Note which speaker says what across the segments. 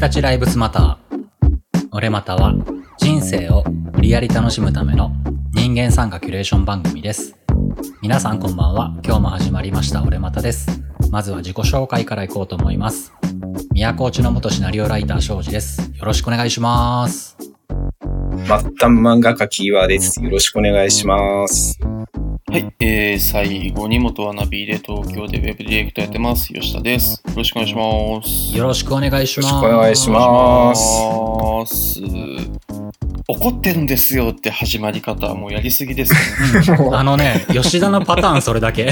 Speaker 1: たちライブスマター。俺または人生を無理やり楽しむための人間参加キュレーション番組です。皆さんこんばんは。今日も始まりました俺またです。まずは自己紹介からいこうと思います。宮古内の元シナリオライター庄司です。よろしくお願いします。
Speaker 2: 末端漫画家キーワーです。よろしくお願いします。
Speaker 3: はい、えー、最後に元アナビで東京でウェブディレクターやってます、吉田です。よろしくお願いします。
Speaker 1: よろしくお願いします。
Speaker 2: よろしくお願いします
Speaker 3: お願いします。怒ってるんですよって始まり方はもうやりすぎですよね。
Speaker 1: あのね、吉田のパターンそれだけ。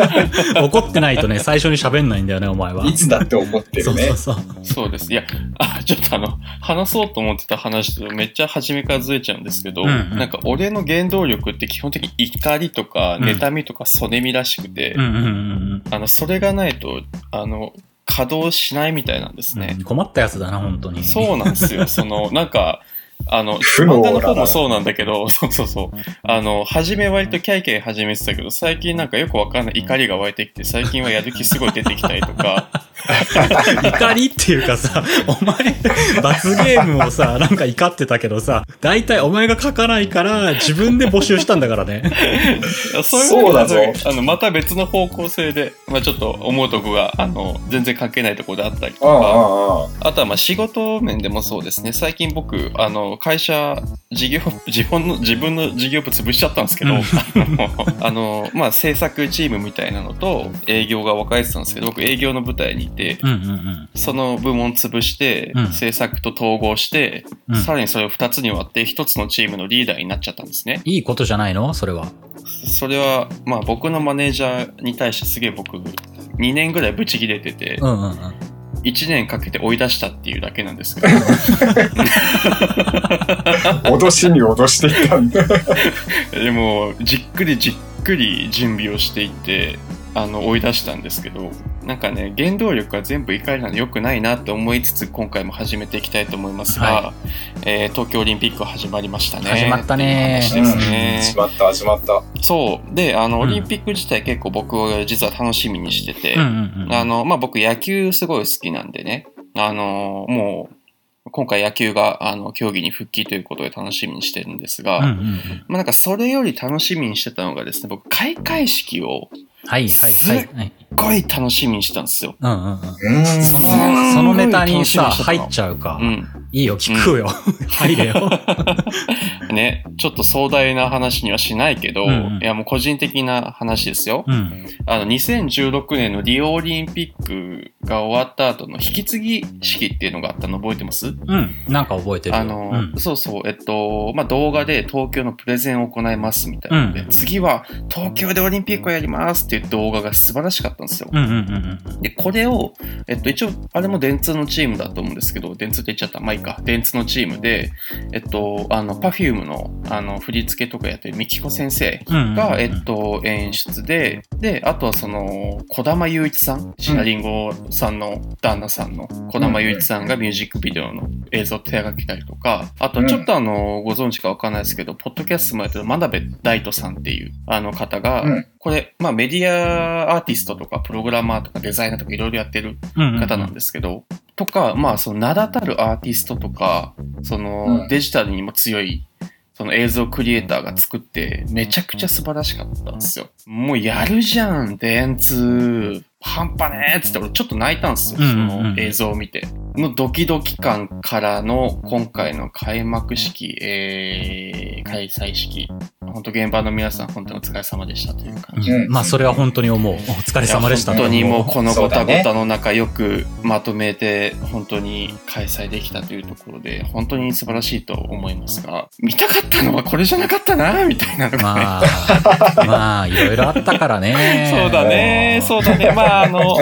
Speaker 1: 怒ってないとね、最初に喋んないんだよね、お前は。
Speaker 2: いつだって思ってるね
Speaker 1: そうそう。そう。
Speaker 3: そうです。いや、あ、ちょっとあの、話そうと思ってた話とめっちゃ初めからずれちゃうんですけど、
Speaker 1: うんうん
Speaker 3: なんか俺の原動力って基本的に怒りとか、
Speaker 1: うん
Speaker 3: 妬みとか、そねみらしくて、あの、それがないと、あの、稼働しないみたいなんですね。
Speaker 1: うん。困ったやつだな、本当に。
Speaker 3: そうなんですよ。その、なんか、あの、漫画の方もそうなんだけど、そうそうそう。あの、初め割とキャイキャイ始めてたけど、最近なんかよくわかんない怒りが湧いてきて、最近はやる気すごい出てきたりとか、
Speaker 1: 怒りっていうかさ、お前、罰ゲームをさ、なんか怒ってたけどさ、大体お前が書かないから自分で募集したんだからね。
Speaker 3: そういう
Speaker 2: そうだぞ
Speaker 3: あの、また別の方向性で、まあちょっと思うとこが、あの、全然関係ないところであったりと
Speaker 2: ああ、
Speaker 3: か、
Speaker 2: ああ、
Speaker 3: あとはまあ仕事面でもそうですね。最近僕、あの、会社、事業、自分の、自分の事業部潰しちゃったんですけど、
Speaker 1: うん
Speaker 3: あの、まあ制作チームみたいなのと営業が分かれてたんですけど、僕営業の舞台にいて、
Speaker 1: うんうん
Speaker 3: その部門潰して
Speaker 1: うん、
Speaker 3: 制作と統合して、
Speaker 1: うん。うん
Speaker 3: さらにそれを2つに割って1つのチームのリーダーになっちゃったんですね。
Speaker 1: いいことじゃないの？それは。
Speaker 3: それは、まあ僕のマネージャーに対してすげえ僕、2年ぐらいブチ切れてて、
Speaker 1: うんうんうん。
Speaker 3: 1年かけて追い出したっていうだけなんですけど、
Speaker 2: 脅しに脅していったんだ。
Speaker 3: でも、じっくりじっくり準備をしていって、あの、追い出したんですけど、なんかね、原動力が全部怒りなの良くないなと思いつつ、今回も始めていきたいと思いますが、
Speaker 1: は
Speaker 3: えー東京オリンピック始まりましたね。
Speaker 1: 始まったね
Speaker 3: 話ですね。
Speaker 2: 始まった、始まった。
Speaker 3: そう。で、あの、
Speaker 1: うん
Speaker 3: オリンピック自体結構僕は実は楽しみにしてて、
Speaker 1: うんうんうん。
Speaker 3: あの、まあ、僕野球すごい好きなんでね、あの、もう、今回野球が、あの、競技に復帰ということで楽しみにしてるんですが、
Speaker 1: うんうんうん。
Speaker 3: まあ、なんかそれより楽しみにしてたのがですね、僕、開会式を
Speaker 1: はいはいはいはい。
Speaker 3: すっごい楽しみにしたんですよ。
Speaker 1: うんうんうん。
Speaker 2: うーん。
Speaker 1: その、そのネタにさ、入っちゃうか。
Speaker 3: うん。
Speaker 1: いいよ、聞くよ。入れよ。
Speaker 3: ね、ちょっと壮大な話にはしないけど、
Speaker 1: うんうん
Speaker 3: いやもう個人的な話ですよ。
Speaker 1: うん。
Speaker 3: あの、2016年のリオオリンピックが終わった後の引き継ぎ式っていうのがあったの覚えてます？
Speaker 1: うん。なんか覚えてるよ。
Speaker 3: あの、
Speaker 1: うん
Speaker 3: そうそう、えっと、まあ、動画で東京のプレゼンを行いますみたいなので、
Speaker 1: うん
Speaker 3: 次は東京でオリンピックをやりますっていう動画が素晴らしかったんですよ。
Speaker 1: うんうんうん
Speaker 3: で、これを、えっと、一応、あれも電通のチームだと思うんですけど、電通って言っちゃった。まあか。電通のチームで、えっと、あの、パフュームの、あの、振り付けとかやってるミキコ先生。が、えっと、演出で、で、あとはその、小玉雄一さん、シナリンゴさんの旦那さんの小玉雄一さんがミュージックビデオの映像を手がけたりとか、あとちょっとあの、ご存知かわかんないですけど、ポッドキャストもやってる真鍋大斗さんっていう、あの方が、
Speaker 2: うん
Speaker 3: これ、まあメディアアーティストとか、プログラマーとかデザイナーとかいろいろやってる方なんですけど、とか、まあその名だたるアーティストとか、その
Speaker 2: うん
Speaker 3: デジタルにも強い、その映像クリエイターが作って、めちゃくちゃ素晴らしかったんですよ。もうやるじゃん、電通。半端ねーっつって俺ちょっと泣いたんですよ、その映像を見て。のドキドキ感からの今回の開幕式、えー、開催式。本当現場の皆さん本当にお疲れ様でしたという感じ。
Speaker 2: うん。
Speaker 1: まあ、それは本当に思う。お疲れ様でした。
Speaker 3: 本当にもうこのごたごたの中よくまとめて本当に開催できたというところで本当に素晴らしいと思いますが見たかったのはこれじゃなかったなみたいな。のがね、
Speaker 1: まあ、まあ、いろいろあったからね。
Speaker 3: そうだね。そうだね。まああの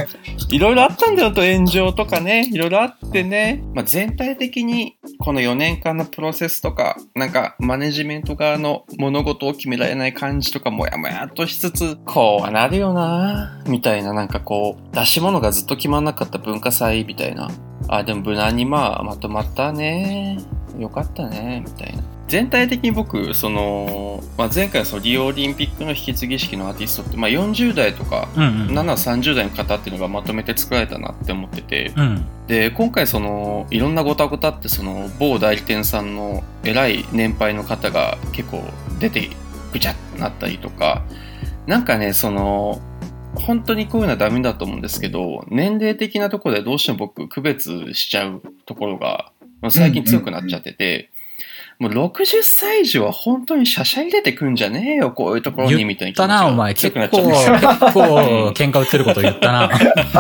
Speaker 3: いろいろあったんだよと炎上とかね。いろいろあってね、まあ、全体的にこの4年間のプロセスとかなんかマネジメント側の物事を決められない感じとかもやもやっとしつつこうはなるよなみたいななんかこう出し物がずっと決まんなかった文化祭みたいなあでも無難にまあまとまったねよかったねみたいな全体的に僕、その、まあ、前回そのリオオリンピックの引き継ぎ式のアーティストって、まあ、40代とか、
Speaker 1: うんうん。
Speaker 3: 7、30代の方っていうのがまとめて作られたなって思ってて、
Speaker 1: うん。
Speaker 3: で、今回その、いろんなごたごたってその、某代理店さんの偉い年配の方が結構出てぐちゃってなったりとか、なんかね、その、本当にこういうのはダメだと思うんですけど、年齢的なところでどうしても僕区別しちゃうところが、最近強くなっちゃってて、もう60歳以上は本当にシャシャ入れてくんじゃねえよ、こういうところに、みたいな
Speaker 1: 言ったな、お
Speaker 3: が
Speaker 1: 前。
Speaker 3: 強
Speaker 1: 結構、結。構、喧嘩売ってること言ったな。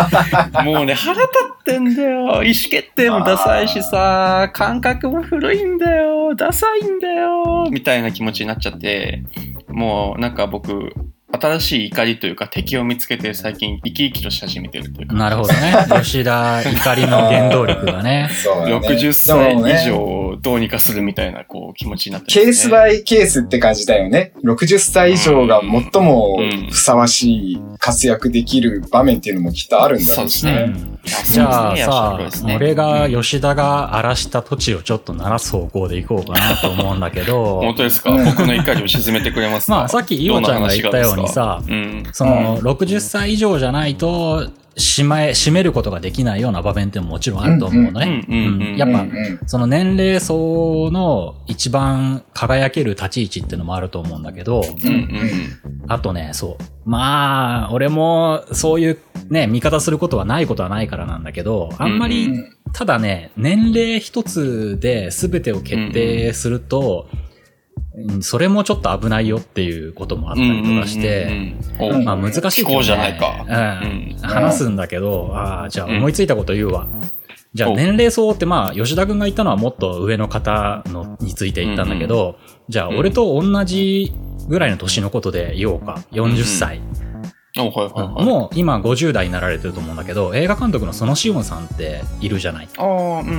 Speaker 3: もうね、腹立ってんだよ。意思決定もダサいしさ、感覚も古いんだよ。ダサいんだよ。みたいな気持ちになっちゃって、もうなんか僕、新しい怒りというか敵を見つけて最近生き生きとし始めてるというか。
Speaker 1: なるほどね。吉田怒りの原動力がね。
Speaker 2: そうだね。
Speaker 3: 60歳以上をどうにかするみたいなこう気持ちになって
Speaker 2: ケースバ
Speaker 3: イ
Speaker 2: イケースって感じだよね。60歳以上が最もふさわしい活躍できる場面っていうのもきっとあるんだろうし
Speaker 1: う
Speaker 2: ね。
Speaker 1: んじゃあさ、俺が吉田が荒らした土地をちょっと鳴らす方向で行こうかなと思うんだけど、
Speaker 3: 本当ですか？
Speaker 2: うん。
Speaker 3: 僕の怒りを沈めてくれますか？
Speaker 1: まあさっきイオちゃんが言ったようにさ
Speaker 3: うん。
Speaker 1: その60歳以上じゃないと、しまえ、締めることができないような場面ってももちろんあると思うのね。
Speaker 3: うんうんうんうん
Speaker 1: やっぱ、
Speaker 2: うんうん。
Speaker 1: その年齢層の一番輝ける立ち位置っていうのもあると思うんだけど、
Speaker 3: うんうん
Speaker 1: あとね、そう。まあ、俺もそういうね、見方することはないことはないからなんだけど、あんま
Speaker 3: う
Speaker 1: り、
Speaker 2: うん。
Speaker 1: ただね、年齢一つで全てを決定すると、うんそれもちょっと危ないよっていうこともあったりとかして、
Speaker 3: うんうんうんうん、
Speaker 1: まあ難しいけど、ね。
Speaker 3: 気候じゃないか。
Speaker 1: うん。
Speaker 3: うん
Speaker 1: 話すんだけど、ああ、じゃあ
Speaker 3: うん
Speaker 1: 思いついたこと言うわ。じゃあ
Speaker 3: お
Speaker 1: 年齢層ってまあ、吉田くんが言ったのはもっと上の方のについて言ったんだけど、じゃあ俺と同じぐらいの年のことで言おうか。40歳。
Speaker 3: おはいはいはい。
Speaker 1: もう今50代になられてると思うんだけど、映画監督のそのしおんさんっているじゃない。
Speaker 3: ああ、うんうんうんう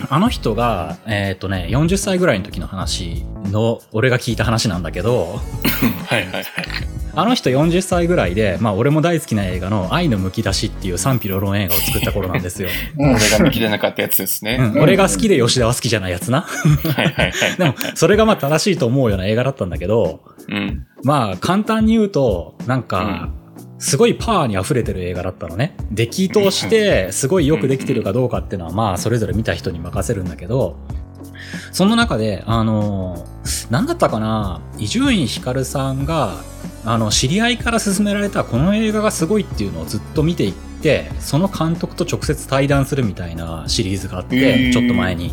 Speaker 3: ん。
Speaker 1: あの人が、えっ、とね、40歳ぐらいの時の話の、俺が聞いた話なんだけど、
Speaker 3: はいはいはい。
Speaker 1: あの人40歳ぐらいで、まあ俺も大好きな映画の愛のむき出しっていう賛否両論映画を作った頃なんですよ。
Speaker 2: うん
Speaker 3: 俺が見切れなかったやつですね。
Speaker 1: うん、俺が好きで吉田は好きじゃないやつな。
Speaker 3: はいはいはい。
Speaker 1: でも、それがまあ正しいと思うような映画だったんだけど、
Speaker 3: うん。
Speaker 1: まあ簡単に言うと、なんか、すごいパワーに溢れてる映画だったのね。出来として、すごいよくできてるかどうかっていうのは、まあそれぞれ見た人に任せるんだけど、その中で、あの、なんだったかな、伊集院光さんが、あの、知り合いから勧められたこの映画がすごいっていうのをずっと見ていって、その監督と直接対談するみたいなシリーズがあって、ちょっと前に。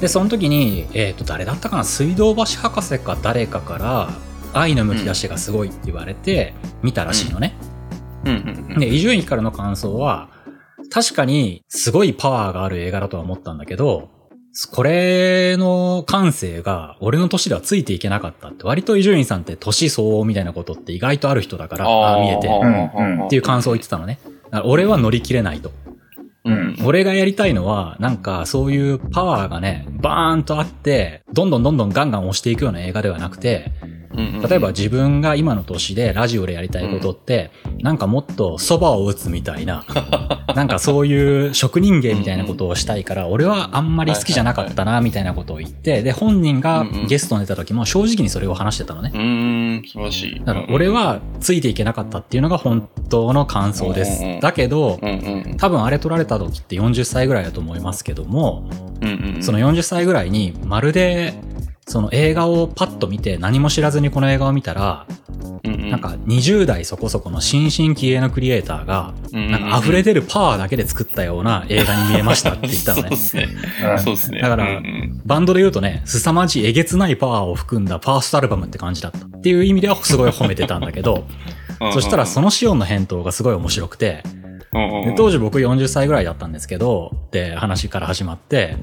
Speaker 1: で、その時に、えっ、と、誰だったかな？水道橋博士か誰かから、愛のむき出しがすごいって言われて、見たらしいのね。
Speaker 3: うんうんうん。
Speaker 1: で、伊集院光の感想は、確かにすごいパワーがある映画だとは思ったんだけど、これの感性が俺の年ではついていけなかったって、割と伊集院さんって年相応みたいなことって意外とある人だから、ああ見えて、
Speaker 2: うん
Speaker 1: っていう感想を言ってたのね。俺は乗り切れないと。
Speaker 3: うん。
Speaker 1: 俺がやりたいのは、なんかそういうパワーがね、バーンとあって、どんどんどんどんガンガン押していくような映画ではなくて、例えば自分が今の年でラジオでやりたいことって、なんかもっと蕎麦を打つみたいな、なんかそういう職人芸みたいなことをしたいから、俺はあんまり好きじゃなかったな、みたいなことを言って、で、本人がゲストに出た時も正直にそれを話してたのね。
Speaker 3: うーん、素晴らしい。
Speaker 1: だから俺はついていけなかったっていうのが本当の感想です
Speaker 3: うんうん。
Speaker 1: だけど、
Speaker 3: うんうん
Speaker 1: 多分あれ撮られた時って40歳ぐらいだと思いますけども、
Speaker 3: うんうんうん。
Speaker 1: その40歳ぐらいにまるで、その映画をパッと見て何も知らずにこの映画を見たら、
Speaker 3: うんうん、
Speaker 1: なんか20代そこそこの新進気鋭のクリエイターが、
Speaker 3: うん
Speaker 1: なんか溢れ出るパワーだけで作ったような映画に見えましたって言ったのね
Speaker 3: そうで。すね。
Speaker 2: うん
Speaker 3: そうですね。
Speaker 1: だから
Speaker 3: うんうん
Speaker 1: バンドで言うとね、凄まじいえげつないパワーを含んだファーストアルバムって感じだった。っていう意味ではすごい褒めてたんだけど、そしたらそのシオンの返答がすごい面白くて、で当時僕40歳ぐらいだったんですけど、って話から始まって、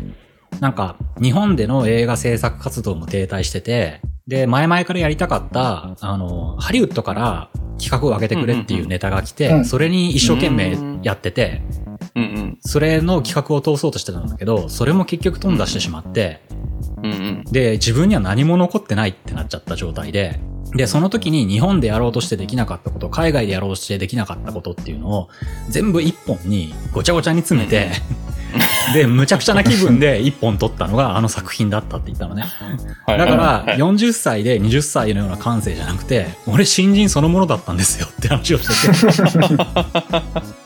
Speaker 1: なんか、日本での映画制作活動も停滞してて、で、前々からやりたかった、あの、ハリウッドから企画を上げてくれっていうネタが来て、
Speaker 2: うん
Speaker 1: それに一生懸命やってて、
Speaker 3: うん
Speaker 1: それの企画を通そうとしてたんだけど、それも結局飛んだしてしまって、
Speaker 3: うん。うんうん。
Speaker 1: で、自分には何も残ってないってなっちゃった状態で、で、その時に日本でやろうとしてできなかったこと、海外でやろうとしてできなかったことっていうのを、全部一本にごちゃごちゃに詰めて、で、むちゃくちゃな気分で一本撮ったのがあの作品だったって言ったのね。
Speaker 3: はい
Speaker 1: だから、
Speaker 3: はい
Speaker 1: 40歳で20歳のような感性じゃなくて、俺新人そのものだったんですよって話をしてて。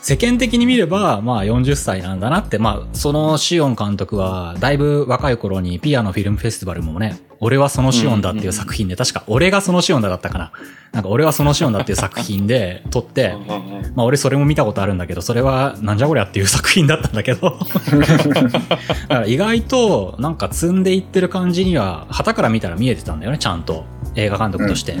Speaker 1: 世間的に見れば、まあ40歳なんだなって、まあそのシオン監督は、だいぶ若い頃にピアノフィルムフェスティバルもね、俺はそのシオンだっていう作品で、確か俺がそのシオンだだったかな。なんか俺はそのシオンだっていう作品で撮って、まあ俺それも見たことあるんだけど、それはなんじゃこりゃっていう作品だったんだけど。だから意外となんか積んでいってる感じには、旗から見たら見えてたんだよね、ちゃんと。映画監督として。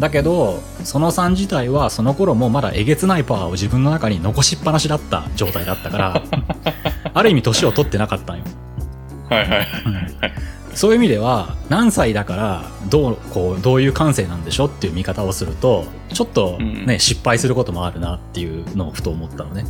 Speaker 1: だけど、そのさん自体はその頃もまだえげつないパワーを自分の中に残しっぱなしだった状態だったから、ある意味年を取ってなかったんよ。
Speaker 3: はいはい。
Speaker 1: そういう意味では、何歳だから、どう、こう、どういう感性なんでしょっていう見方をすると、ちょっとね、
Speaker 3: うん
Speaker 1: 失敗することもあるなっていうのをふと思ったのね。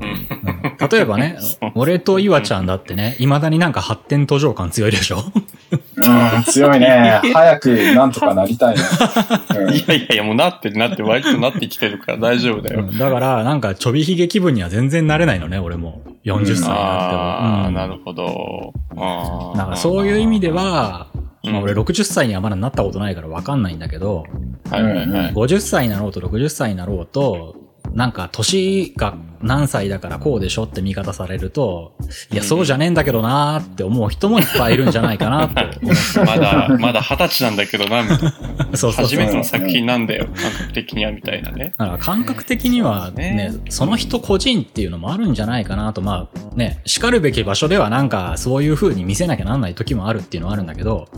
Speaker 3: うん。
Speaker 1: 例えばね、俺と岩ちゃんだってね、未だになんか発展途上感強いでしょ？
Speaker 2: うん、強いね。早くなんとかなりたいね。うん
Speaker 3: いやいやいや、もうなってるなって、割となってきてるから大丈夫だよ。
Speaker 1: だから、なんかちょびひげ気分には全然なれないのね、俺も。40歳になっても。
Speaker 3: ああ、
Speaker 1: うん
Speaker 3: なるほど。あー
Speaker 1: だからそういう意味で、は、
Speaker 3: うん
Speaker 1: まあ俺60歳にはまだなったことないからわかんないんだけど、
Speaker 3: はいはいはい。
Speaker 1: 50歳になろうと60歳になろうと、なんか年が何歳だからこうでしょって見方されると、いや、そうじゃねえんだけどなーって思う人もいっぱいいるんじゃないかなって思う。
Speaker 3: まだ、まだ二十歳なんだけどな、みたいな
Speaker 1: そうそうそう。
Speaker 3: 初めての作品なんだよ、感覚的には、みたいなね。
Speaker 1: だから感覚的にはね、
Speaker 3: そう
Speaker 1: その人個人っていうのもあるんじゃないかなと、まあね、叱るべき場所ではなんかそういう風に見せなきゃなんない時もあるっていうのはあるんだけど、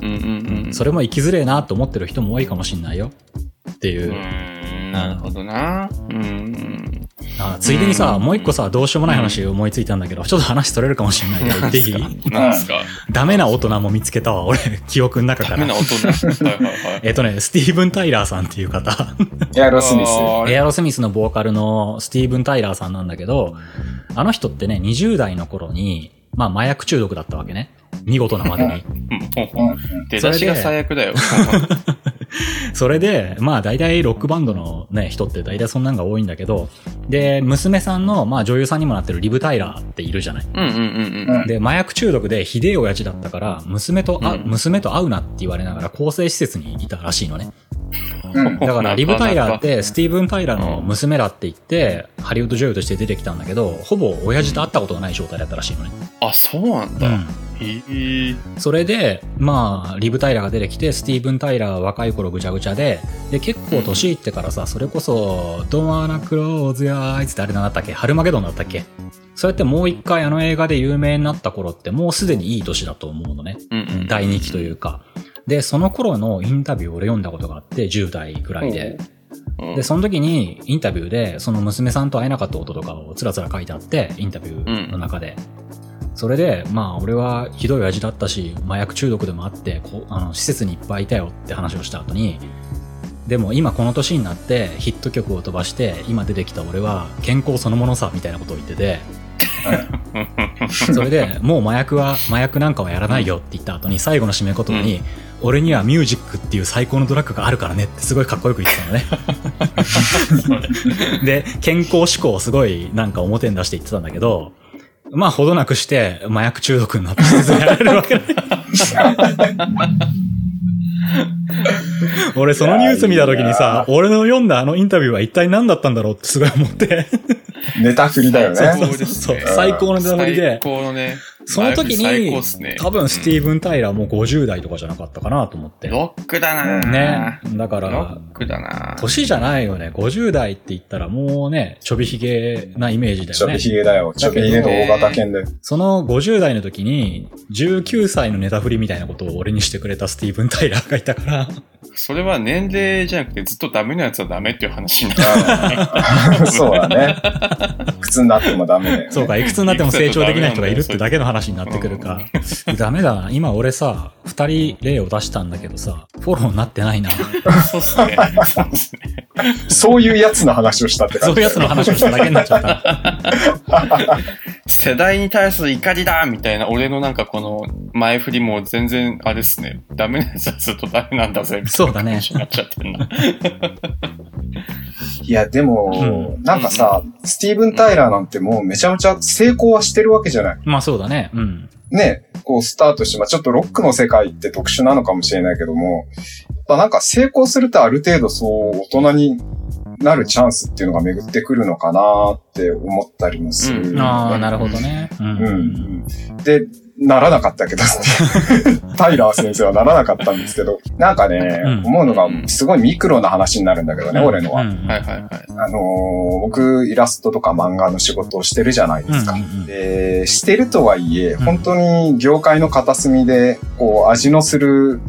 Speaker 3: うんうんうん。
Speaker 1: それも生きづれえなと思ってる人も多いかもしんないよっていうう。
Speaker 3: なるほどな。うん。
Speaker 1: あついでにさ、
Speaker 3: うん
Speaker 1: もう一個さ、どうしようもない話思いついたんだけど、ちょっと話取れるかもしんないけど、言っていい
Speaker 3: なんですか？
Speaker 1: ダメな大人も見つけたわ、俺、記憶の中から
Speaker 3: ダメな。大人。
Speaker 1: えっとね、スティーブン・タイラーさんっていう方。
Speaker 2: エアロスミス。
Speaker 1: エアロスミスのボーカルのスティーブン・タイラーさんなんだけど、あの人ってね、20代の頃に、まあ麻薬中毒だったわけね。見事なまでに。
Speaker 3: 出だしが最悪だよ。
Speaker 1: それで、まあ大体ロックバンドのね、人って大体そんなんが多いんだけど、で、娘さんの、まあ女優さんにもなってるリブ・タイラーっているじゃない？
Speaker 3: うんうんうんうん。
Speaker 1: で、麻薬中毒でひでえ親父だったから、娘とあ、
Speaker 3: うん
Speaker 1: 娘と会うなって言われながら更生施設にいたらしいのね。
Speaker 2: うん
Speaker 1: だから、リブ・タイラーって、スティーブン・タイラーの
Speaker 3: うん
Speaker 1: 娘だって言って、ハリウッド女優として出てきたんだけど、ほぼ親父と会ったことがない状態だったらしいのね。
Speaker 3: あ、そうなんだ。
Speaker 1: うん。それで、まあ、リブ・タイラーが出てきて、スティーブン・タイラーは若い頃ぐちゃぐちゃで、で、結構年いってからさ、それこそ、ドアナ・クローズ・やーいつってあれなんだったっけ？ハルマゲドンだったっけ？そうやってもう一回あの映画で有名になった頃って、もうすでにいい年だと思うのね。
Speaker 3: うんうん。
Speaker 1: 第2期というか。で、その頃のインタビューを俺読んだことがあって、10代ぐらいで。
Speaker 3: うん
Speaker 1: で、その時にインタビューで、その娘さんと会えなかったこととかをつらつら書いてあって、インタビューの中で。それで、まあ、俺はひどい味だったし、麻薬中毒でもあって、こうあの、施設にいっぱいいたよって話をした後に、でも今この年になってヒット曲を飛ばして、今出てきた俺は健康そのものさ、みたいなことを言ってて、それで、もう麻薬は、麻薬なんかはやらないよって言った後に、最後の締め言葉に、俺にはミュージックっていう最高のドラッグがあるからねってすごいかっこよく言ってたのね。で、健康志向をすごいなんか表に出して言ってたんだけど、まあ、ほどなくして麻薬中毒になってやられるわけね。俺そのニュース見た時にさ、俺の読んだあのインタビューは一体何だったんだろうってすごい思って。
Speaker 2: ネタ振りだよね。
Speaker 1: そうそうそう最高のネタ振りで
Speaker 3: 最高のね。
Speaker 1: その時に
Speaker 3: ね、
Speaker 1: 多分スティーブン・タイラーも50代とかじゃなかったかなと思って。
Speaker 3: ロックだな
Speaker 1: ね。だか
Speaker 3: ロ
Speaker 1: ら、
Speaker 3: ックだな
Speaker 1: 年じゃないよね。50代って言ったらもうね、ちょびひげなイメージだよね
Speaker 2: ちょび。ひげだよ。ちょびひげの大型犬で。
Speaker 1: その50代の時に、19歳のネタ振りみたいなことを俺にしてくれたスティーブン・タイラーがいたから、
Speaker 3: それは年齢じゃなくてずっとダメなやつはダメっていう話になる。
Speaker 2: うん そうだね。靴になってもダメだよね。
Speaker 1: そうか、いくつになっても成長できない人がいるってだけの話になってくるか。ダメだな。今俺さ、二人例を出したんだけどさ、フォローになってないな。
Speaker 3: そうっすね。そう
Speaker 2: いうやつの話をしたって感じ。
Speaker 1: そういうやつの話をしただけになっちゃった。
Speaker 3: 世代に対する怒りだみたいな、俺のなんかこの前振りも全然、あれっすね。ダメなやつはずっとダメなんだぜ。
Speaker 1: そうだね
Speaker 3: なっちゃってんな。
Speaker 2: いや、でも、
Speaker 1: う
Speaker 2: なんかさ、スティーブン・タイラーなんてもうめちゃめちゃ成功はしてるわけじゃない。
Speaker 1: まあそうだね。うん。
Speaker 2: ね、こうスタートして、まあちょっとロックの世界って特殊なのかもしれないけども、やっぱなんか成功するとある程度そう大人になるチャンスっていうのが巡ってくるのかなって思ったりもする、
Speaker 3: うん
Speaker 1: ああ、なるほどね。う。
Speaker 2: うんん。で、ならなかったけど、タイラー先生はならなかったんですけど、なんかね、
Speaker 1: うん。
Speaker 2: 思うのが、すごいミクロな話になるんだけどね、俺のは。
Speaker 1: うん。
Speaker 3: はいはいはい。
Speaker 2: あのー僕、イラストとか漫画の仕事をしてるじゃないですか。
Speaker 1: うんうんうん。
Speaker 2: で、してるとはいえ、
Speaker 1: うん。
Speaker 2: 本当に業界の片隅で、こう、味のする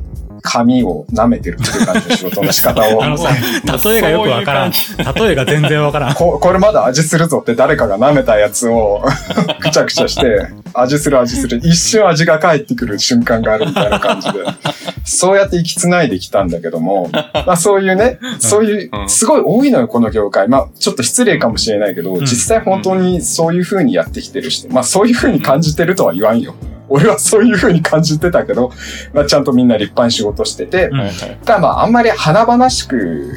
Speaker 2: 紙を舐めてるっていう感じの仕事の仕方を
Speaker 1: あ、のさ、例えがよくわからん。例えが全然わからん。
Speaker 2: ここれまだ味するぞって誰かが舐めたやつを くちゃくちゃして、味する味する。一瞬味が返ってくる瞬間があるみたいな感じで。そうやって行きつないできたんだけども、まあそういうね、そういう
Speaker 3: う、ん
Speaker 2: すごい多いのよ、この業界。まあちょっと失礼かもしれないけど、
Speaker 1: ん
Speaker 2: 実際本当にそういう風にやってきてる人、まあそういう風に感じてるとは言わんよ。俺はそういう風に感じてたけど、まあちゃんとみんな立派に仕事してて、
Speaker 1: うん。
Speaker 2: ただまああんまり華々しく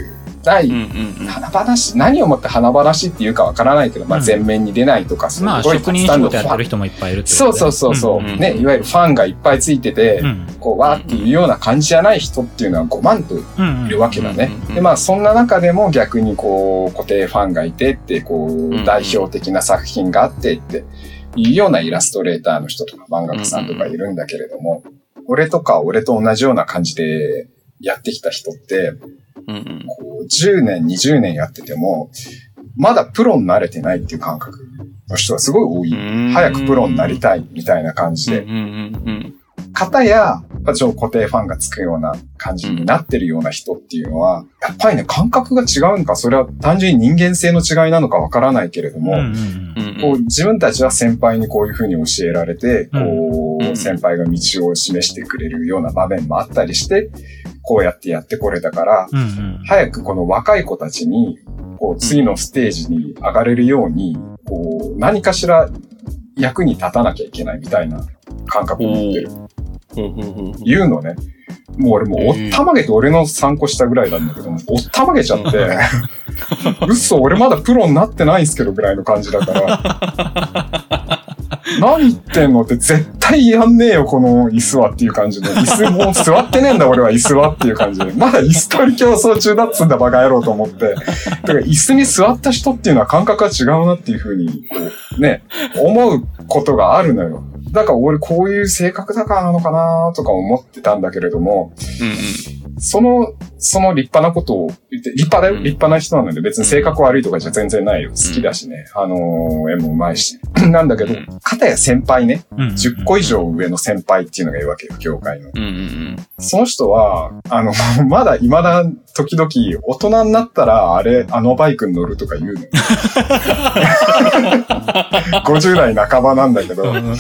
Speaker 2: ない
Speaker 3: うんうんうん。
Speaker 2: 華々しい、何をもって華々しいっていうかわからないけど、まあ
Speaker 1: うん
Speaker 2: 前面に出ないとか、す
Speaker 1: まあ、
Speaker 2: ごい
Speaker 1: 職人仕事やってる人もいっぱいいる
Speaker 2: そうそうそうそう、
Speaker 3: うんうん
Speaker 2: ね、いわゆるファンがいっぱいついてて、
Speaker 1: うん。
Speaker 2: こう、わーっていうような感じじゃない人っていうのは5万と
Speaker 1: うん。
Speaker 2: いるわけだね
Speaker 3: うんうんう。ん
Speaker 2: で、まあそんな中でも逆にこう、固定ファンがいてって、こ
Speaker 3: んうん
Speaker 2: う、代表的な作品があってっていうようなイラストレーターの人とか漫画家さんとかいるんだけれども、俺とか俺と同じような感じでやってきた人って、
Speaker 3: うんうん。
Speaker 2: こう10年、20年やってても、まだプロになれてないっていう感覚の人がすごい多い。早くプロになりたいみたいな感じで。方や、やっぱちょっと固定ファンがつくような感じになってるような人っていうのは、やっぱりね、感覚が違うのか、それは単純に人間性の違いなのかわからないけれども。こう自分たちは先輩にこういうふうに教えられて、こ
Speaker 3: う
Speaker 2: 先輩が道を示してくれるような場面もあったりして、こうやってやってこれたから、
Speaker 1: うんうん。
Speaker 2: 早くこの若い子たちに、こう、次のステージに上がれるように、こう、何かしら役に立たなきゃいけないみたいな感覚を持ってる。言うのね。もう俺もう、おったまげて俺の参考したぐらいなんだけども、おったまげちゃって、嘘、俺まだプロになってないんすけどぐらいの感じだから、何言ってんのって絶対やんねえよ、この椅子はっていう感じで。椅子もう座ってねえんだ、俺は椅子はっていう感じで。まだ椅子取り競争中だっつんだ、バカ野郎と思って。だから椅子に座った人っていうのは感覚が違うなっていうふうに、こう、ね、思うことがあるのよ。だから俺こういう性格だからなのかなとか思ってたんだけれども、その、その立派なことを言って、立派だよ、
Speaker 3: うん
Speaker 2: 立派な人なので別に性格悪いとかじゃ全然ないよ。好きだしね。あのー絵も上手いし。なんだけど
Speaker 3: うん、
Speaker 2: 片や先輩ね、
Speaker 1: うん。
Speaker 2: 10個以上上の先輩っていうのがいるわけよ、業界の。
Speaker 3: うんうん
Speaker 2: その人は、あの、まだ未だ時々、大人になったら、あれ、あのバイクに乗るとか言うのよ。50代半ばなんだけど、
Speaker 1: うん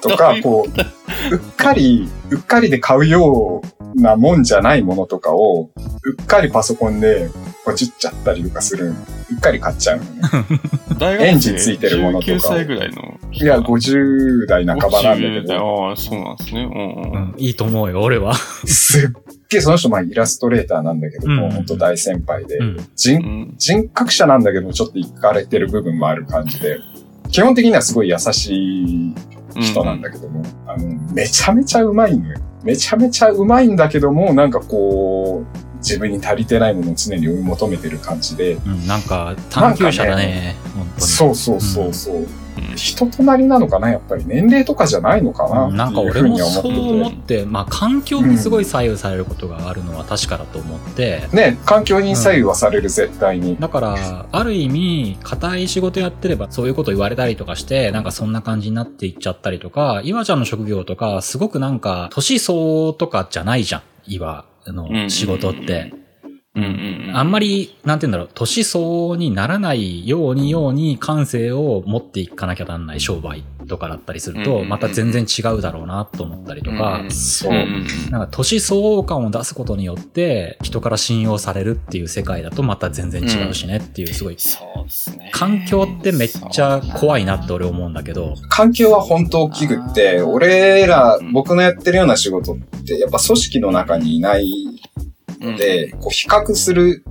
Speaker 2: とか、こう、うっかり、うっかりで買うようなもんじゃないものとかを、うっかりパソコンでポチっちゃったりとかする。うっかり買っちゃうのね。エンジンついてるものとかを
Speaker 3: 19歳ぐらいの。
Speaker 2: いや、50代半ばなんだけ
Speaker 3: 50代
Speaker 2: ど、
Speaker 3: ああ、そうなんですね。うん
Speaker 1: う
Speaker 3: うん。
Speaker 1: んいいと思うよ、俺は。
Speaker 2: すっげえその人、まあイラストレーターなんだけども、
Speaker 1: うん
Speaker 2: 本当大先輩で、
Speaker 1: うん。
Speaker 2: 人
Speaker 3: うん
Speaker 2: 人格者なんだけど、ちょっと行かれてる部分もある感じで、基本的にはすごい優しい人なんだけども、あの、めちゃめちゃうまいのよ。めちゃめちゃうまいんだけども、なんかこう、自分に足りてないものを常に追い求めてる感じで、
Speaker 1: うん、なんか、探求者だね、本当に。
Speaker 2: そうそうそうそう。
Speaker 3: うん。
Speaker 2: 人となりなのかなやっぱり年齢とかじゃないのかな。
Speaker 1: うんなんか俺もそう思って、まあ環境にすごい左右されることがあるのは確かだと思って、
Speaker 2: ね、環境に左右はされる、絶対に。
Speaker 1: だから、ある意味、硬い仕事やってればそういうこと言われたりとかして、なんかそんな感じになっていっちゃったりとか、岩ちゃんの職業とか、すごくなんか、年相応とかじゃないじゃん、岩の仕事って。
Speaker 3: うんうんうん。
Speaker 1: あんまり、なんて言うんだろう、年相応にならないようにように感性を持っていかなきゃなんない商売とかだったりすると、また全然違うだろうなと思ったりとか、
Speaker 3: うん
Speaker 2: そう。
Speaker 1: なんか年相応感を出すことによって、人から信用されるっていう世界だとまた全然違うしねっていう、すごい、
Speaker 3: そうですね。
Speaker 1: 環境ってめっちゃ怖いなって俺思うんだけど、
Speaker 2: 環境は本当大きくって、俺ら、僕のやってるような仕事って、やっぱ組織の中にいないので、こう比較する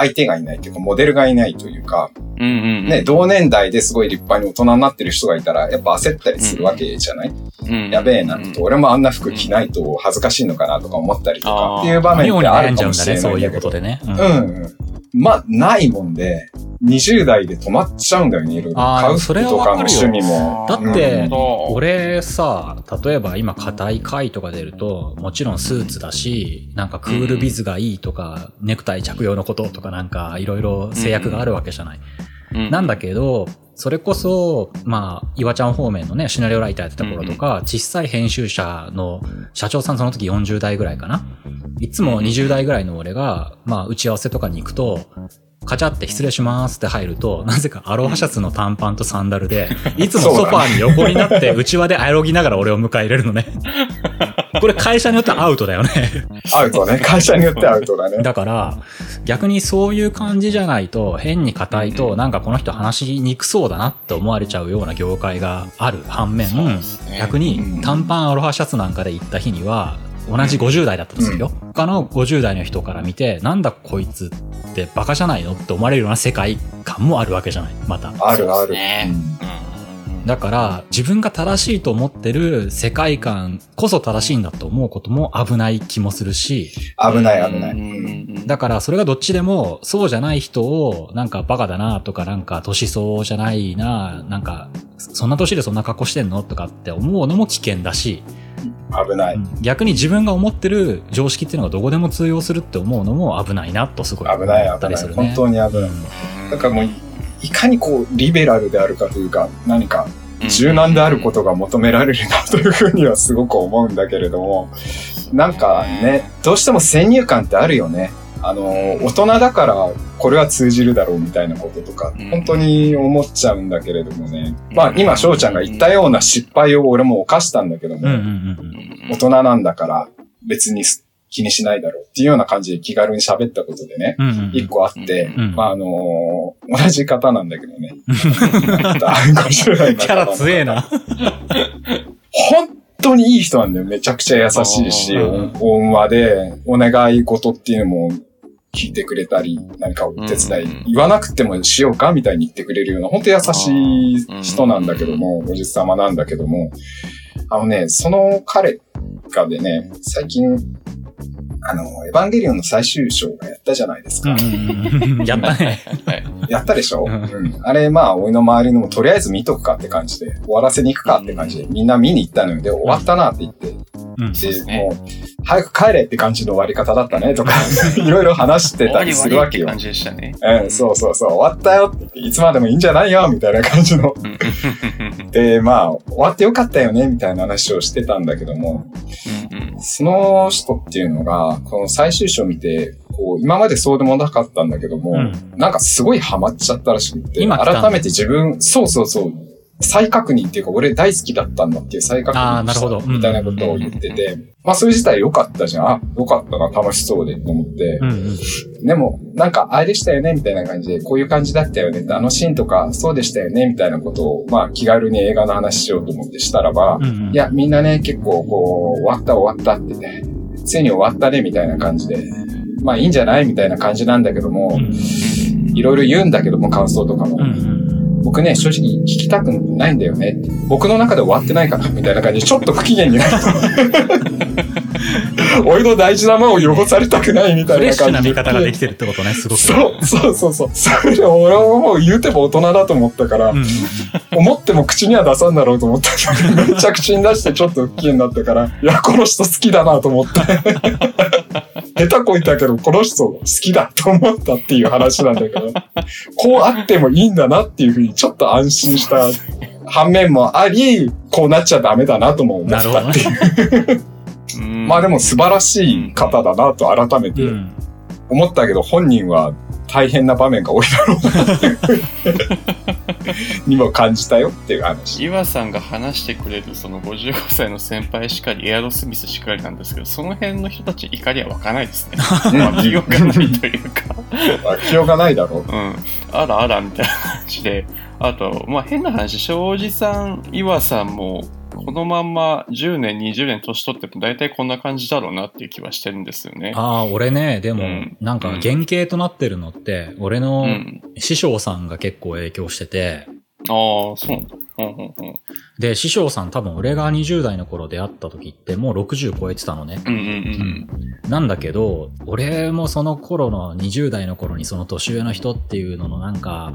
Speaker 2: 相手がいないっていうか、モデルがいないというか、
Speaker 3: うんうんうん。
Speaker 2: ね、同年代ですごい立派に大人になってる人がいたら、やっぱ焦ったりするわけじゃない、
Speaker 3: うん
Speaker 2: やべえなと、俺もあんな服着ないと恥ずかしいのかなとか思ったりとかっていう場面ってあるかもしれない
Speaker 1: そういう。ことでね。うん
Speaker 2: うんうん。まあ、ないもんで、20代で止まっちゃうんだよね、いろいろ。買う
Speaker 1: それ
Speaker 2: 服とかの
Speaker 1: はわかるよ
Speaker 2: 趣味も。
Speaker 1: だって俺さ、例えば今硬い回とか出ると、もちろんスーツだし、なんかクールビズがいいとか、ネクタイ着用のこととかなんかいろいろ制約があるわけじゃない。
Speaker 3: うん
Speaker 1: なんだけど、それこそ、まあ、岩ちゃん方面のね、シナリオライターやってた頃とか、小さい編集者の社長さんその時40代ぐらいかな。いつも20代ぐらいの俺が、まあ、打ち合わせとかに行くと、カチャって失礼しますって入ると、なぜかアロハシャツの短パンとサンダルで、いつもソファーに横になって、内輪であろぎながら俺を迎え入れるのね。これ会社によってはアウトだよね。
Speaker 2: アウトね。会社によってアウトだね。
Speaker 1: だから、逆にそういう感じじゃないと、変に硬いと、なんかこの人話しにくそうだなって思われちゃうような業界がある反面、
Speaker 3: ね
Speaker 1: 逆に短パンアロハシャツなんかで行った日には、同じ50代だったとするよ。他の50代の人から見て、なんだこいつってバカじゃないのって思われるような世界観もあるわけじゃない。また。
Speaker 2: あるある。
Speaker 3: ね
Speaker 2: うん
Speaker 3: うん
Speaker 1: だから、自分が正しいと思ってる世界観こそ正しいんだと思うことも危ない気もするし、
Speaker 2: 危ない危ない。
Speaker 3: うん
Speaker 2: うん
Speaker 3: うん
Speaker 1: だからそれがどっちでもそうじゃない人をなんかバカだなとかなんか年相じゃないな、なんかそんな年でそんな格好してんのとかって思うのも危険だし、
Speaker 2: 危ない。
Speaker 1: 逆に自分が思ってる常識っていうのがどこでも通用するって思うのも危ないなとすごい思
Speaker 2: 危ない
Speaker 1: った
Speaker 2: 危ない。
Speaker 1: りするね。
Speaker 2: 本当に危ない。
Speaker 1: うん
Speaker 2: だからもう、いかにこう、リベラルであるかというか、何か柔軟であることが求められるなというふうにはすごく思うんだけれども、なんかね、どうしても先入観ってあるよね。あの、大人だからこれは通じるだろうみたいなこととか
Speaker 3: うん、
Speaker 2: 本当に思っちゃうんだけれどもね。まあ今翔ちゃんが言ったような失敗を俺も犯したんだけども、大人なんだから別に気にしないだろうっていうような感じで気軽に喋ったことでね、一個あって、
Speaker 1: うん
Speaker 2: まああの同じ方なんだけどね。50代の
Speaker 1: キャラ
Speaker 2: 方
Speaker 1: 強えな。
Speaker 2: 本当にいい人なんだよ。めちゃくちゃ優しいし、
Speaker 1: あ
Speaker 2: お温和で、お願い事っていうのも聞いてくれたり、何かお手伝い、
Speaker 3: うん。
Speaker 2: 言わなくてもしようかみたいに言ってくれるような、本当優しい人なんだけども、おじさまなんだけども、あのね、その彼がでね、最近、あの、エヴァンゲリオンの最終章がやったじゃないですか。
Speaker 1: やったね。
Speaker 3: はい
Speaker 2: やったでしょ、
Speaker 1: う
Speaker 2: うんん、あれ、まあ、俺の周りのもとりあえず見とくかって感じで、終わらせに行くかって感じで、みんな見に行ったのよ。で、終わったなって言って、
Speaker 1: うん
Speaker 3: そうです
Speaker 2: で、
Speaker 3: ね
Speaker 2: もう、早く帰れって感じの終わり方だったね、とか、いろいろ話してたりするわけよ。
Speaker 3: 終わり終わりって感。じでしたね。
Speaker 2: うん、そうそうそう、終わったよっていつまでもいいんじゃないよ、みたいな感じの。
Speaker 3: うん。
Speaker 2: で、まあ、終わってよかったよね、みたいな話をしてたんだけども、
Speaker 3: うん
Speaker 2: その人っていうのが、この最終章を見て、こう、今までそうでもなかったんだけども、
Speaker 1: うん。
Speaker 2: なんかすごいハマっちゃったらしくって、改めて自分、そうそうそう、再確認っていうか、俺大好きだったんだっていう再確認をした
Speaker 1: あーなるほど。
Speaker 2: みたいなことを言ってて、まあそれ自体良かったじゃん。あ、良かったな、楽しそうで、と思って。
Speaker 1: うんうん。
Speaker 2: でも、なんか、あれでしたよね、みたいな感じで、こういう感じだったよね、あのシーンとか、そうでしたよね、みたいなことを、まあ気軽に映画の話しようと思ってしたらば、
Speaker 1: うんうん。
Speaker 2: いや、みんなね、結構こう、終わった終わったってね、ついに終わったね、みたいな感じで、まあいいんじゃないみたいな感じなんだけども、
Speaker 1: うん。
Speaker 2: いろいろ言うんだけども、感想とかも。
Speaker 1: うんうん
Speaker 2: 僕ね、正直聞きたくないんだよね。僕の中で終わってないから、みたいな感じで、ちょっと不機嫌になる。俺の大事なものを汚されたくないみたい
Speaker 1: フレッシュ
Speaker 2: な感じ
Speaker 1: な見方ができてるってことね、すごく。
Speaker 2: そう、そうそうそう。それで俺はもう言うても大人だと思ったから、
Speaker 1: うんうん
Speaker 2: 思っても口には出さんだろうと思ったけど、めちゃ口に出してちょっと不機嫌になったから、いや、この人好きだなと思って。下手こいたけど、この人好きだと思ったっていう話なんだけど、こうあってもいいんだなっていうふうにちょっと安心した反面もあり、こうなっちゃダメだなとも思ったっていう。
Speaker 3: うん
Speaker 2: まあでも素晴らしい方だなと改めて
Speaker 1: うん。
Speaker 2: 思ったけど、本人は大変な場面が多いだろうなっていうふうににも感じたよっていう話。
Speaker 3: 岩さんが話してくれるその55歳の先輩しかり、エアロスミスしかりなんですけど、その辺の人たち怒りは湧かないですね。まあ、気がないというか、
Speaker 2: 気ようがないだろう。
Speaker 3: うん、あらあらみたいな感じで、あと、まあ変な話、庄司さん、岩さんも、ここのまんま10年、20年年取っても大体こんな感じだろうなっていう気はしてるんですよね。
Speaker 1: ああ、俺ね、でも、
Speaker 3: うん
Speaker 1: なんか原型となってるのって、俺
Speaker 3: う
Speaker 1: の
Speaker 3: ん。
Speaker 1: 師匠さんが結構影響してて、
Speaker 3: ああ、そうなんだ。うんうんうん。
Speaker 1: で、師匠さん多分俺が20代の頃出会った時ってもう60超えてたのね。
Speaker 3: うんうんうん
Speaker 1: なんだけど、俺もその頃の20代の頃にその年上の人っていうののなんか、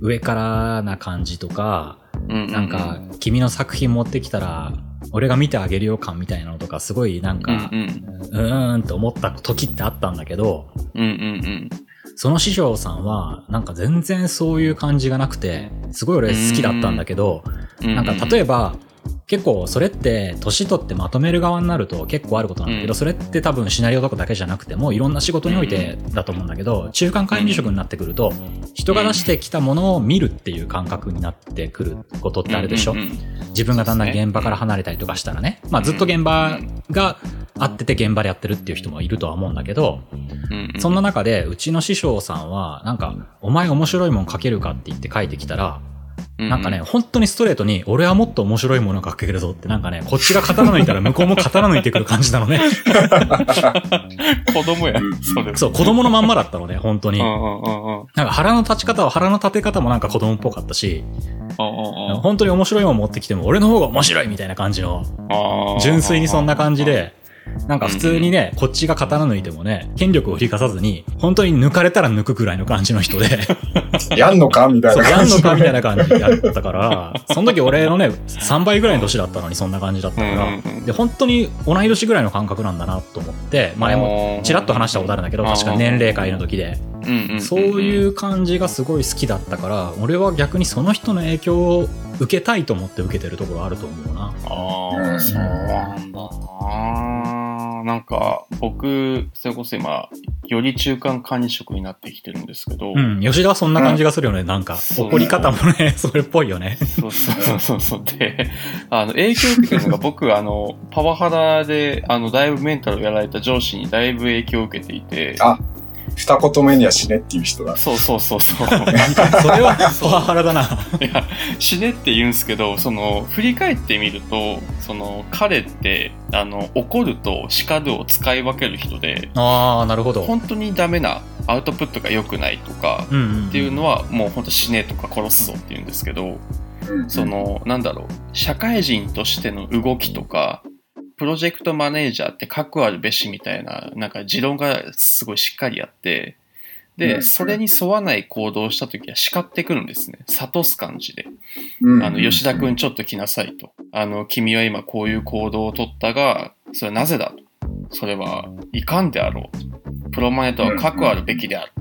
Speaker 1: 上からな感じとか、
Speaker 3: うん。う
Speaker 1: なんか、君の作品持ってきたら、俺が見てあげるよ感みたいなのとか、すごいなん
Speaker 3: うん
Speaker 1: か、
Speaker 3: うん。
Speaker 1: うーんと思った時ってあったんだけど、
Speaker 3: うんうんうん。
Speaker 1: その師匠さんは、なんか全然そういう感じがなくて、すごい俺好きだったんだけど、
Speaker 3: うん
Speaker 1: なんか例えば、結構それって年取ってまとめる側になると結構あることなんだけど、
Speaker 3: うん。
Speaker 1: それって多分シナリオとかだけじゃなくてもいろんな仕事においてだと思うんだけど、中間管理職になってくると、人が出してきたものを見るっていう感覚になってくることってあるでしょ、自分がだんだん現場から離れたりとかしたらね。まあずっと現場があってて現場でやってるっていう人もいるとは思うんだけど、そんな中でうちの師匠さんはなんか、お前面白いもん書けるかって言って書いてきたら、なんかね、、本当にストレートに、俺はもっと面白いものが書けるぞって、なんかね、こっちが刀抜いたら向こうも刀抜いてくる感じなのね。
Speaker 3: 子供や
Speaker 2: うん。
Speaker 3: それ。
Speaker 1: そう、子供のまんまだったのね、本当に。
Speaker 3: う
Speaker 1: なん。か腹の立ち方は、腹の立て方もなんか子供っぽかったし、本当に面白いもん持ってきても、俺の方が面白いみたいな感じの、純粋にそんな感じで、なんか普通にね、こっちが刀抜いてもね、権力を振りかさずに、本当に抜かれたら抜くくらいの感じの人で、
Speaker 2: やんのかみたいな感じ。
Speaker 1: やんのかみたいな感じでやったから、その時俺のね、3倍ぐらいの年だったのにそんな感じだったから、で、本当に同い年ぐらいの感覚なんだなと思って、前もちらっと話したことあるんだけど、確か年齢会の時で、そういう感じがすごい好きだったから、俺は逆にその人の影響を受けたいと思って受けてるところあると思うな。
Speaker 3: ああ、そうなんだな。なんか、僕、それこそ今、より中間管理職になってきてるんですけど、
Speaker 1: うん、吉田はそんな感じがするよね、なんか。
Speaker 3: そう
Speaker 1: 怒り方もね、それっぽいよね。
Speaker 3: そうそうそうそう。で、あの、影響を受けてるのが、僕、あの、パワハラで、あの、だいぶメンタルをやられた上司にだいぶ影響を受けていて、
Speaker 2: あ二言目には死ねっていう人だ。
Speaker 3: そうそうそうそう。
Speaker 1: それはパワハラだな。
Speaker 3: いや、死ねって言うんですけど、その、振り返ってみると、その、彼って、あの、怒ると叱るを使い分ける人で、
Speaker 1: ああ、なるほど。
Speaker 3: 本当にダメなアウトプットが良くないとか、っていうのは、もう本当死ねとか殺すぞって言うんですけど、
Speaker 2: うん
Speaker 3: そ、の、なんだろう、社会人としての動きとか、プロジェクトマネージャーって核あるべしみたいな、なんか持論がすごいしっかりあって、で、
Speaker 2: うん
Speaker 3: それに沿わない行動をしたときは叱ってくるんですね。諭す感じで。
Speaker 2: うん
Speaker 3: あの、吉田くんちょっと来なさいと。あの、君は今こういう行動を取ったが、それはなぜだと。それはいかんであろうと。プロマネとは核あるべきである。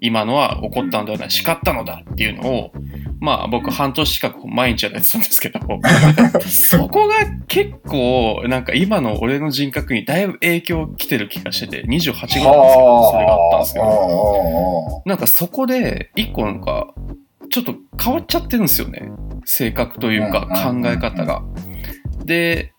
Speaker 3: 今のは起こったのではない、叱ったのだっていうのを、まあ僕半年近く毎日やってたんですけど、そこが結構なんか今の俺の人格にだいぶ影響来てる気がしてて、28ぐらいですよ。それがあったんですけど。
Speaker 2: ど。
Speaker 3: なんかそこで一個なんかちょっと変わっちゃってるんですよね。性格というか考
Speaker 2: うん
Speaker 3: え方が。で、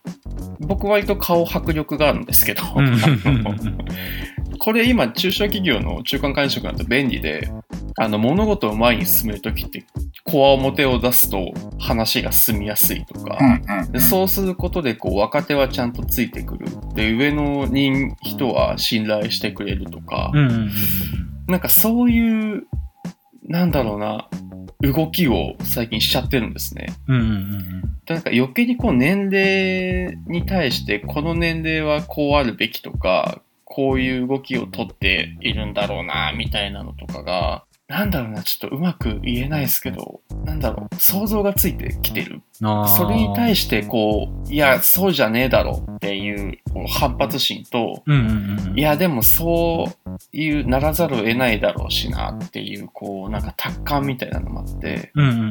Speaker 3: 僕割と顔迫力があるんですけど、これ今中小企業の中間管理職なんて便利で、あの物事を前に進めるときって、コア表を出すと話が進みやすいとか、でそうすることでこう若手はちゃんとついてくる。で、上の人人は信頼してくれるとか、なんかそういう、なんだろうな、動きを最近しちゃってるんですね。
Speaker 1: うんうんうん
Speaker 3: でなんか余計にこう年齢に対して、この年齢はこうあるべきとか、こういう動きをとっているんだろうな、みたいなのとかが、なんだろうな、ちょっとうまく言えないですけど、なんだろう、想像がついてきてる。
Speaker 1: あー
Speaker 3: それに対してこう、いや、そうじゃねえだろっていうこう反発心と、
Speaker 1: うんうんうん
Speaker 3: いや、でもそういうならざるを得ないだろうしなっていう、こう、なんか達観みたいなのもあって、
Speaker 1: うんうんうん。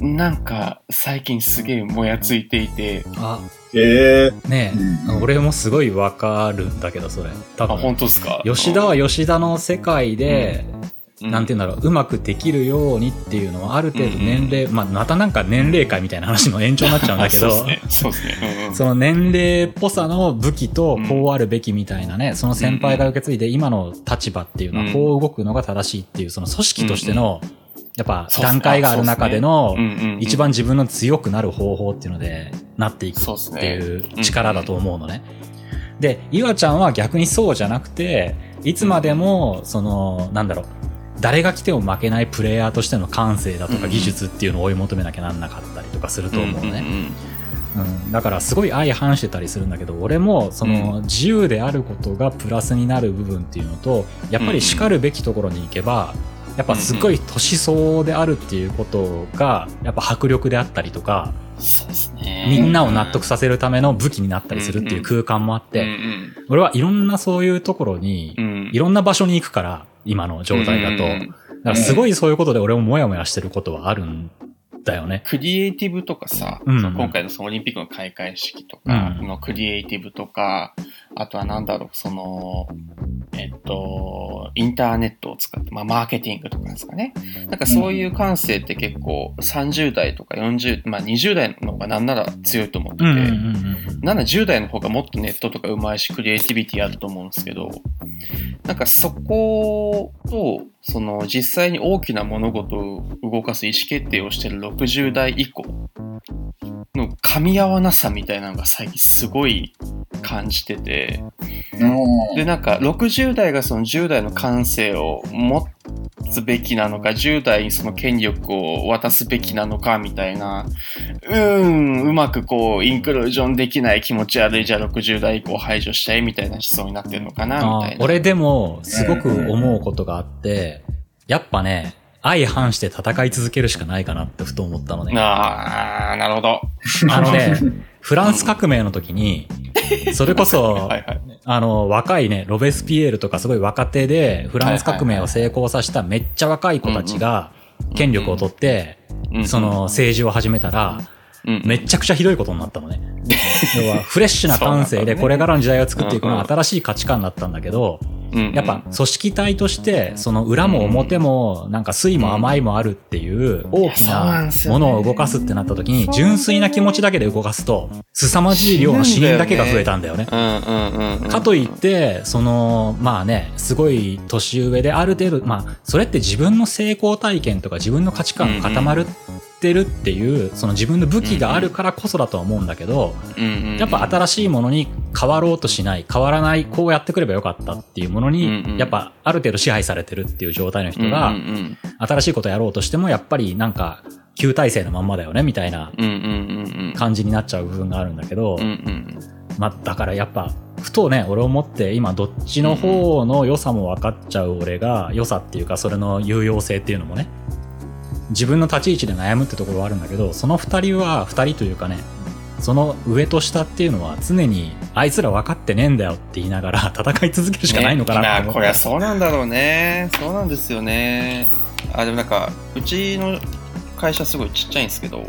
Speaker 1: うん
Speaker 3: なんか最近すげえもやついていて、
Speaker 1: あ、
Speaker 2: ええ。
Speaker 1: ねえ、
Speaker 2: うん
Speaker 1: 俺もすごいわかるんだけど、それ。多
Speaker 3: あ、
Speaker 1: 分。
Speaker 3: 本当ですか？
Speaker 1: 吉田は吉田の世界で、
Speaker 3: うん
Speaker 1: なんて言うんだろう、うまくできるようにっていうのは、ある程度年齢、まあ、またなんか年齢会みたいな話の 延長になっちゃうんだけど、
Speaker 3: そうですね。そうですね。うんうん。
Speaker 1: その年齢っぽさの武器とこうあるべきみたいなね、その先輩が受け継いで今の立場っていうのはこう動くのが正しいっていう、その組織としてのやっぱ段階がある中での一番自分の強くなる方法っていうのでなっていくってい
Speaker 3: ね。
Speaker 1: う力だと思うのね。で、ゆあちゃんは逆にそうじゃなくて、いつまでも、その、なんだろう、誰が来ても負けないプレイヤーとしての感性だとか
Speaker 3: うん
Speaker 1: 技術っていうのを追い求めなきゃなんなかったりとかすると思うのね。うん、だからすごい相反してたりするんだけど俺もその自由であることがプラスになる部分っていうのとやっぱり叱るべきところに行けばやっぱすごい年相応であるっていうことがやっぱ迫力であったりとか。みんなを納得させるための武器になったりするっていう空間もあっ
Speaker 3: うん
Speaker 1: て俺はいろんなそういうところに。いろんな場所に行くから今の状態だと。
Speaker 3: うんうん
Speaker 1: だからすごいそういうことで俺もモヤモヤしてることはあるんだよね。
Speaker 3: クリエイティブとかさ、
Speaker 1: うん。
Speaker 3: その今回のそのオリンピックの開会式とか
Speaker 1: うん。
Speaker 3: のクリエイティブとか、あとはなんだろう、その、えっと、インターネットを使って、まあ、マーケティングとかですかね。なんかそういう感性って結構30代とか40、まあ20代の方がなんなら強いと思ってて、
Speaker 1: うんうんうん
Speaker 3: なんだ10代の方がもっとネットとか上手いしクリエイティビティあると思うんですけど、なんかそこと、その実際に大きな物事を動かす意思決定をしてる60代以降の噛み合わなさみたいなのが最近すごい感じてて、
Speaker 2: うん
Speaker 3: で、なんか60代がその10代の感性を持つべきなのか、10代にその権力を渡すべきなのかみたいな、うーん、うまくこう、インクルージョンできない気持ち悪い、じゃあ60代以降排除したいみたいな思想になってるのかな、み
Speaker 1: あ
Speaker 3: たいな。
Speaker 1: 俺でもすごく思うことがあって、やっぱね、相反して戦い続けるしかないかなってふと思ったのね。
Speaker 3: あー、なるほど。
Speaker 1: あのね、フランス革命の時に、それこそ、
Speaker 3: はいはい。
Speaker 1: あの、若いね、ロベスピエールとかすごい若手で、フランス革命を成功させためっちゃ若い子たちが、権力を取って、
Speaker 3: うん
Speaker 1: その、政治を始めたら、
Speaker 3: うん
Speaker 1: めっちゃくちゃひどいことになったのね。要は、フレッシュな感性でこれからの時代を作っていくのは新しい価値観だったんだけど、
Speaker 3: うん
Speaker 1: やっぱ組織体として、その裏も表も、なんか酸いも甘いもあるっていう大き
Speaker 3: な
Speaker 1: ものを動かすってなった時に、純粋な気持ちだけで動かすと、凄まじい量の死人だけが増えたんだよね。かといって、その、まあね、すごい年上である程度、まあ、それって自分の成功体験とか自分の価値観が固まるってるっていう、その自分の武器があるからこそだとは思うんだけど、やっぱ新しいものに変わろうとしない、変わらない、こうやってくればよかったっていうものに
Speaker 3: ん、
Speaker 1: やっぱある程度支配されてるっていう状態の人が新しいことやろうとしても、やっぱりなんか、旧体制のまんまだよね、みたいな感じになっちゃう部分があるんだけどまあ、だからやっぱ、ふとね、俺思って、今どっちの方の良さも分かっちゃう俺が、良さっていうか、それの有用性っていうのもね、自分の立ち位置で悩むってところはあるんだけど、その二人は、二人というかね、その上と下っていうのは常に、あいつら分かってねえんだよって言いながら 戦い続けるしかないのかなって
Speaker 3: ねこれはそうなんだろうね。そうなんですよね。あ、でもなんか、うちの会社すごいちっちゃいんですけど、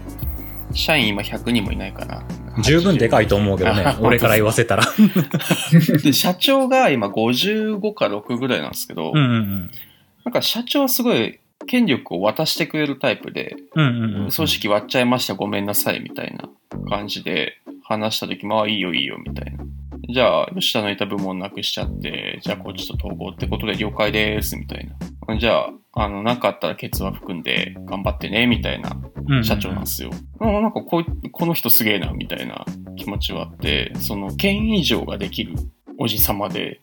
Speaker 3: 社員今100人もいないかな。
Speaker 1: 十分でかいと思うけどね
Speaker 3: あ、
Speaker 1: 俺から言わせたら。
Speaker 3: で、社長が今55か6ぐらいなんですけど、
Speaker 1: うんうん
Speaker 3: なんか社長はすごい権力を渡してくれるタイプで、
Speaker 1: うん。うんうんうん。
Speaker 3: 組織割っちゃいました、ごめんなさい、みたいな感じで話した時まあいいよいいよ、みたいな。じゃあ、吉田のいた部門なくしちゃって、じゃあこっちと統合ってことで了解です、みたいな。じゃあ、あの、なんかあったらケツは含んで頑張ってね、みたいな
Speaker 1: うんうん
Speaker 3: 社長なんですよ。うんなんかこいこの人すげえな、みたいな気持ちはあって、その、権威上ができるおじさまで、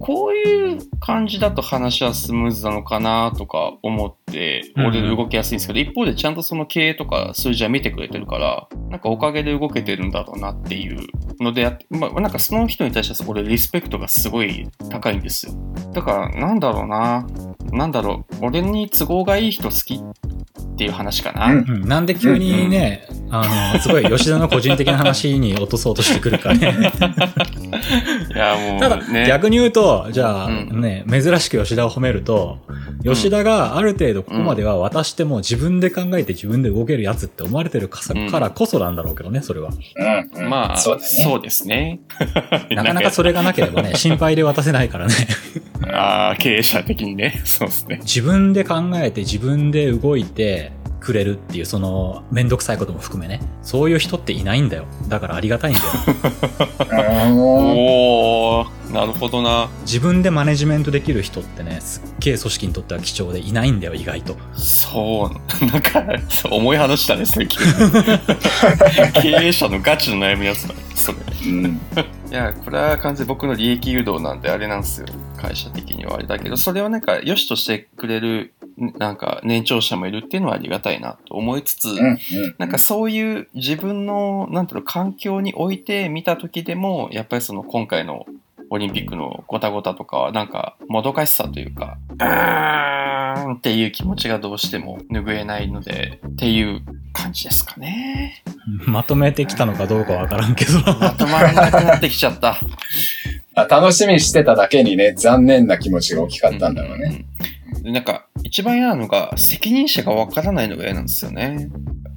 Speaker 3: こういう感じだと話はスムーズなのかなとか思って、
Speaker 1: うん
Speaker 3: 俺で動きやすいんですけど、一方でちゃんとその経営とか数字は見てくれてるから、なんかおかげで動けてるんだろうなっていうのでやって、まあ、なんかその人に対しては俺リスペクトがすごい高いんですよ。だから、なんだろうな。なんだろう。俺に都合がいい人好きっていう話かな。
Speaker 2: うん
Speaker 1: うんなんで急にね、あの、すごい吉田の個人的な話に落とそうとしてくるかね。
Speaker 3: いや、もう、
Speaker 1: ただ、
Speaker 3: ね。
Speaker 1: 逆に言うと、じゃあ、
Speaker 3: うん
Speaker 1: ね、珍しく吉田を褒めると、吉田がある程度ここまでは渡しても自分で考えて自分で動けるやつって思われてるからこそなんだろうけどね、それは。
Speaker 2: うんうん
Speaker 3: まあ、
Speaker 2: そうだね。
Speaker 3: そうですね。
Speaker 1: なかなかそれがなければね、心配で渡せないからね。
Speaker 3: ああ、経営者的にね。そうですね。
Speaker 1: 自分で考えて自分で動いて、くれるっていう、その、めんどくさいことも含めね。そういう人っていないんだよ。だからありがたいんだよ。
Speaker 2: う ん
Speaker 3: おー、なるほどな。
Speaker 1: 自分でマネジメントできる人ってね、すっげえ組織にとっては貴重でいないんだよ、意外と。
Speaker 3: そう、なんか、そう重い話だね、それ急に経営者のガチの悩みやつだね、それ。
Speaker 2: うん
Speaker 3: いや、これは完全に僕の利益誘導なんであれなんですよ。会社的にはあれだけど、それをなんか良しとしてくれる、なんか年長者もいるっていうのはありがたいなと思いつつ、
Speaker 2: うんうん
Speaker 3: なんかそういう自分の、なんていうの、環境において見た時でも、やっぱりその今回のオリンピックのごたごたとかは、なんかもどかしさというか、うーんっていう気持ちがどうしても拭えないので、っていう感じですかね。
Speaker 1: まとめてきたのかどうかわからんけど。
Speaker 3: まとまらなくなってきちゃった。
Speaker 2: あ楽しみにしてただけにね、残念な気持ちが大きかったんだろうね。
Speaker 3: うん。でなんか、一番嫌なのが、責任者がわからないのが嫌なんですよね。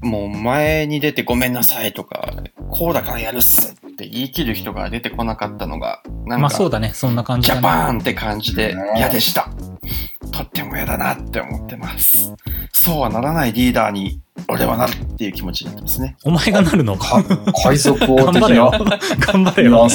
Speaker 3: もう前に出てごめんなさいとか、こうだからやるっすって言い切る人が出てこなかったのが、なんか、
Speaker 1: まあそうだね、そんな感じね。
Speaker 3: ャパーンって感じで
Speaker 2: うん
Speaker 3: 嫌でした。とっても嫌だなって思ってます。そうはならないリーダーに俺はなるっていう気持ちになってますね。
Speaker 1: お前がなるのか。
Speaker 2: か海賊王的
Speaker 1: 頑張れよ
Speaker 2: な。
Speaker 1: 頑張れよ。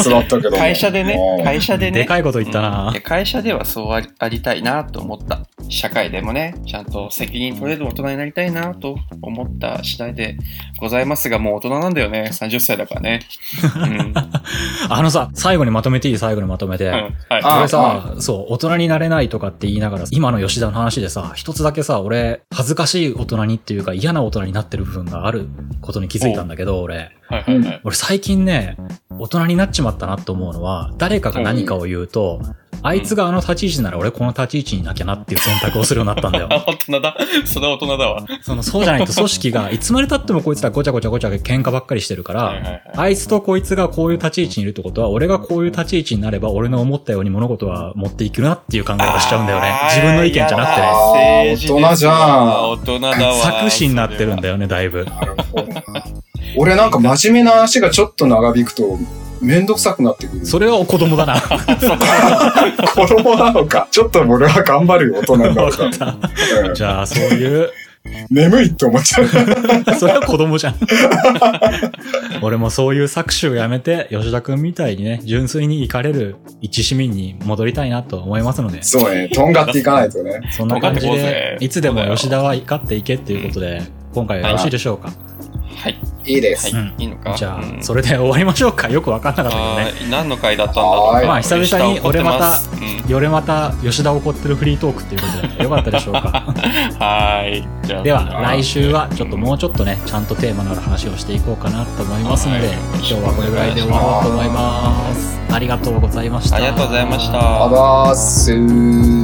Speaker 3: 会社でね
Speaker 2: う、ん
Speaker 3: 会社でね。
Speaker 1: でかいこと言ったな
Speaker 3: 会社ではそうありありたいなと思った。社会でもね、ちゃんと責任取れる大人になりたいなと思った次第でございますが、もう大人なんだよね。30歳だからね。うん。
Speaker 1: あのさ、最後にまとめていい？最後にまとめて。
Speaker 3: うんはい。
Speaker 2: あ
Speaker 1: 俺さ、そう、大人になれないとかって言いながら、今の吉田の話でさ、一つだけさ、俺、恥ずかしい大人にっていうか嫌な大人になってる部分があることに気づいたんだけど、俺。
Speaker 3: はいはいはい。
Speaker 1: 俺最近ね、大人になっちまったなって思うのは、誰かが何かを言うと、あいつがあの立ち位置なら俺この立ち位置にいなきゃなっていう選択をするようになったんだよ。
Speaker 3: あ、大人だ。それは大人だわ。
Speaker 1: その、そうじゃないと組織が、いつまで経ってもこいつらごちゃごちゃごちゃ喧嘩ばっかりしてるから、
Speaker 3: はいはいはい。
Speaker 1: あいつとこいつがこういう立ち位置にいるってことは、俺がこういう立ち位置になれば、俺の思ったように物事は持っていくなっていう考え方しちゃうんだよね。自分の意見じゃなくて
Speaker 2: 大人じゃん
Speaker 3: 大人だわ。
Speaker 1: 作詞になってるんだ
Speaker 3: よ。
Speaker 1: よね、だいぶ。
Speaker 2: 俺なんか真面目な話がちょっと長引くと、めんどくさくなってくる。
Speaker 1: それは子供だな。
Speaker 2: 子供なのか。ちょっと俺は頑張るよ、大人にな
Speaker 1: わ
Speaker 2: るか。
Speaker 1: かった。
Speaker 2: うん
Speaker 1: じゃあ、そういう、
Speaker 2: 眠いって思っちゃう。
Speaker 1: それは子供じゃん。俺もそういう搾取をやめて、吉田くんみたいにね、純粋に生かれる一市民に戻りたいなと思いますので、
Speaker 2: そうね、とんがっていかないとね。
Speaker 1: そんな感じで
Speaker 3: ぜ、
Speaker 1: いつでも吉田は怒っていけっていうことで、今回はよろしいでしょうか？
Speaker 3: はい。
Speaker 2: いいです。
Speaker 3: はい。
Speaker 1: うん
Speaker 3: いいのか？
Speaker 1: じゃあ、
Speaker 3: うん
Speaker 1: それで終わりましょうか？よくわかんなかったけどね。
Speaker 3: はい何の回だったんだろう？
Speaker 2: はい
Speaker 1: まあ久々に俺また
Speaker 3: 下怒ってます
Speaker 1: よれまた吉田を怒ってるフリートークっていうことで、よかったでしょうか？
Speaker 3: う んはい。じゃあ
Speaker 1: では、来週はちょっともうちょっとね、ちゃんとテーマのある話をしていこうかなと思いますので、
Speaker 3: はい
Speaker 1: 今日はこれぐらいで終わろうと思います。ありがとうございました。
Speaker 3: ありがとうございました。
Speaker 2: あばーすー。